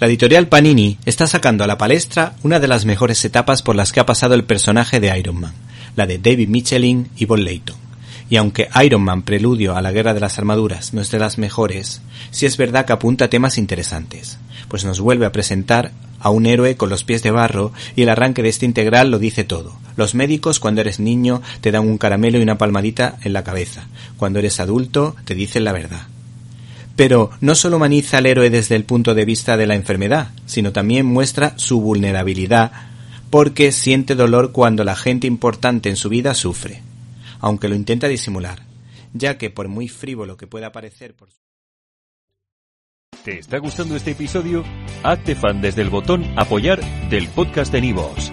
La editorial Panini está sacando a la palestra una de las mejores etapas por las que ha pasado el personaje de Iron Man, la de David Michelin y Bob Layton. Y aunque Iron Man Preludio a la Guerra de las Armaduras no es de las mejores, sí es verdad que apunta temas interesantes, pues nos vuelve a presentar a un héroe con los pies de barro y el arranque de este integral lo dice todo. Los médicos cuando eres niño te dan un caramelo y una palmadita en la cabeza. Cuando eres adulto te dicen la verdad. Pero no solo humaniza al héroe desde el punto de vista de la enfermedad, sino también muestra su vulnerabilidad porque siente dolor cuando la gente importante en su vida sufre, aunque lo intenta disimular, ya que por muy frívolo que pueda parecer por ¿Te está gustando este episodio? Hazte fan desde el botón apoyar del podcast de Nivos.